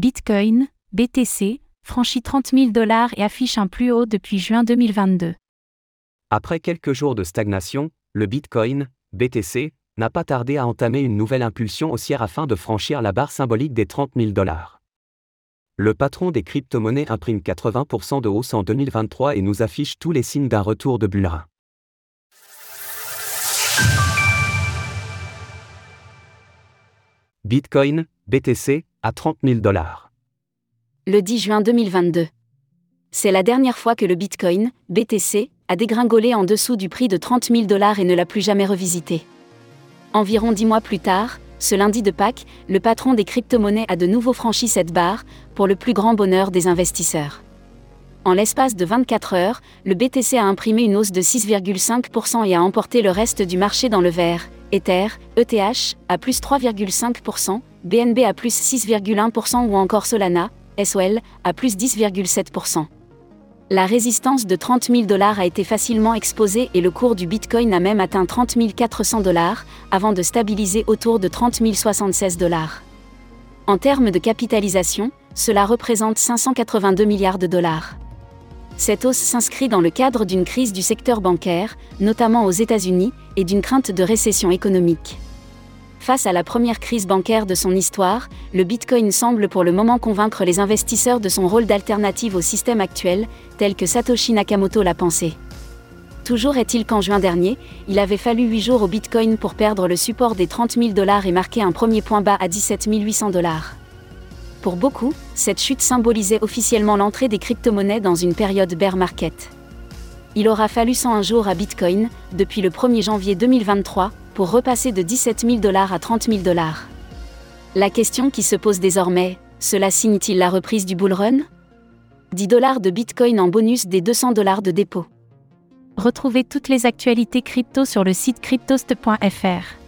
Bitcoin, BTC, franchit 30 000 dollars et affiche un plus haut depuis juin 2022. Après quelques jours de stagnation, le Bitcoin, BTC, n'a pas tardé à entamer une nouvelle impulsion haussière afin de franchir la barre symbolique des 30 000 dollars. Le patron des crypto-monnaies imprime 80% de hausse en 2023 et nous affiche tous les signes d'un retour de bullrun. Bitcoin, BTC, à 30 000 dollars. Le 10 juin 2022. C'est la dernière fois que le Bitcoin, BTC, a dégringolé en dessous du prix de 30 000 dollars et ne l'a plus jamais revisité. Environ dix mois plus tard, ce lundi de Pâques, le patron des crypto-monnaies a de nouveau franchi cette barre, pour le plus grand bonheur des investisseurs. En l'espace de 24 heures, le BTC a imprimé une hausse de 6,5% et a emporté le reste du marché dans le vert. Ether, ETH, à plus 3,5%, BNB à plus 6,1% ou encore Solana, SOL, à plus 10,7%. La résistance de 30 000 dollars a été facilement exposée et le cours du Bitcoin a même atteint 30 400 dollars, avant de stabiliser autour de 30 076 dollars. En termes de capitalisation, cela représente 582 milliards de dollars. Cette hausse s'inscrit dans le cadre d'une crise du secteur bancaire, notamment aux États-Unis, et d'une crainte de récession économique. Face à la première crise bancaire de son histoire, le Bitcoin semble pour le moment convaincre les investisseurs de son rôle d'alternative au système actuel, tel que Satoshi Nakamoto l'a pensé. Toujours est-il qu'en juin dernier, il avait fallu 8 jours au Bitcoin pour perdre le support des 30 000 dollars et marquer un premier point bas à 17 800 dollars. Pour beaucoup, cette chute symbolisait officiellement l'entrée des crypto-monnaies dans une période bear market. Il aura fallu 101 jours à Bitcoin, depuis le 1er janvier 2023, pour repasser de 17 000 dollars à 30 000 dollars. La question qui se pose désormais, cela signe-t-il la reprise du bull run? 10 dollars de Bitcoin en bonus des 200 dollars de dépôt. Retrouvez toutes les actualités crypto sur le site cryptost.fr.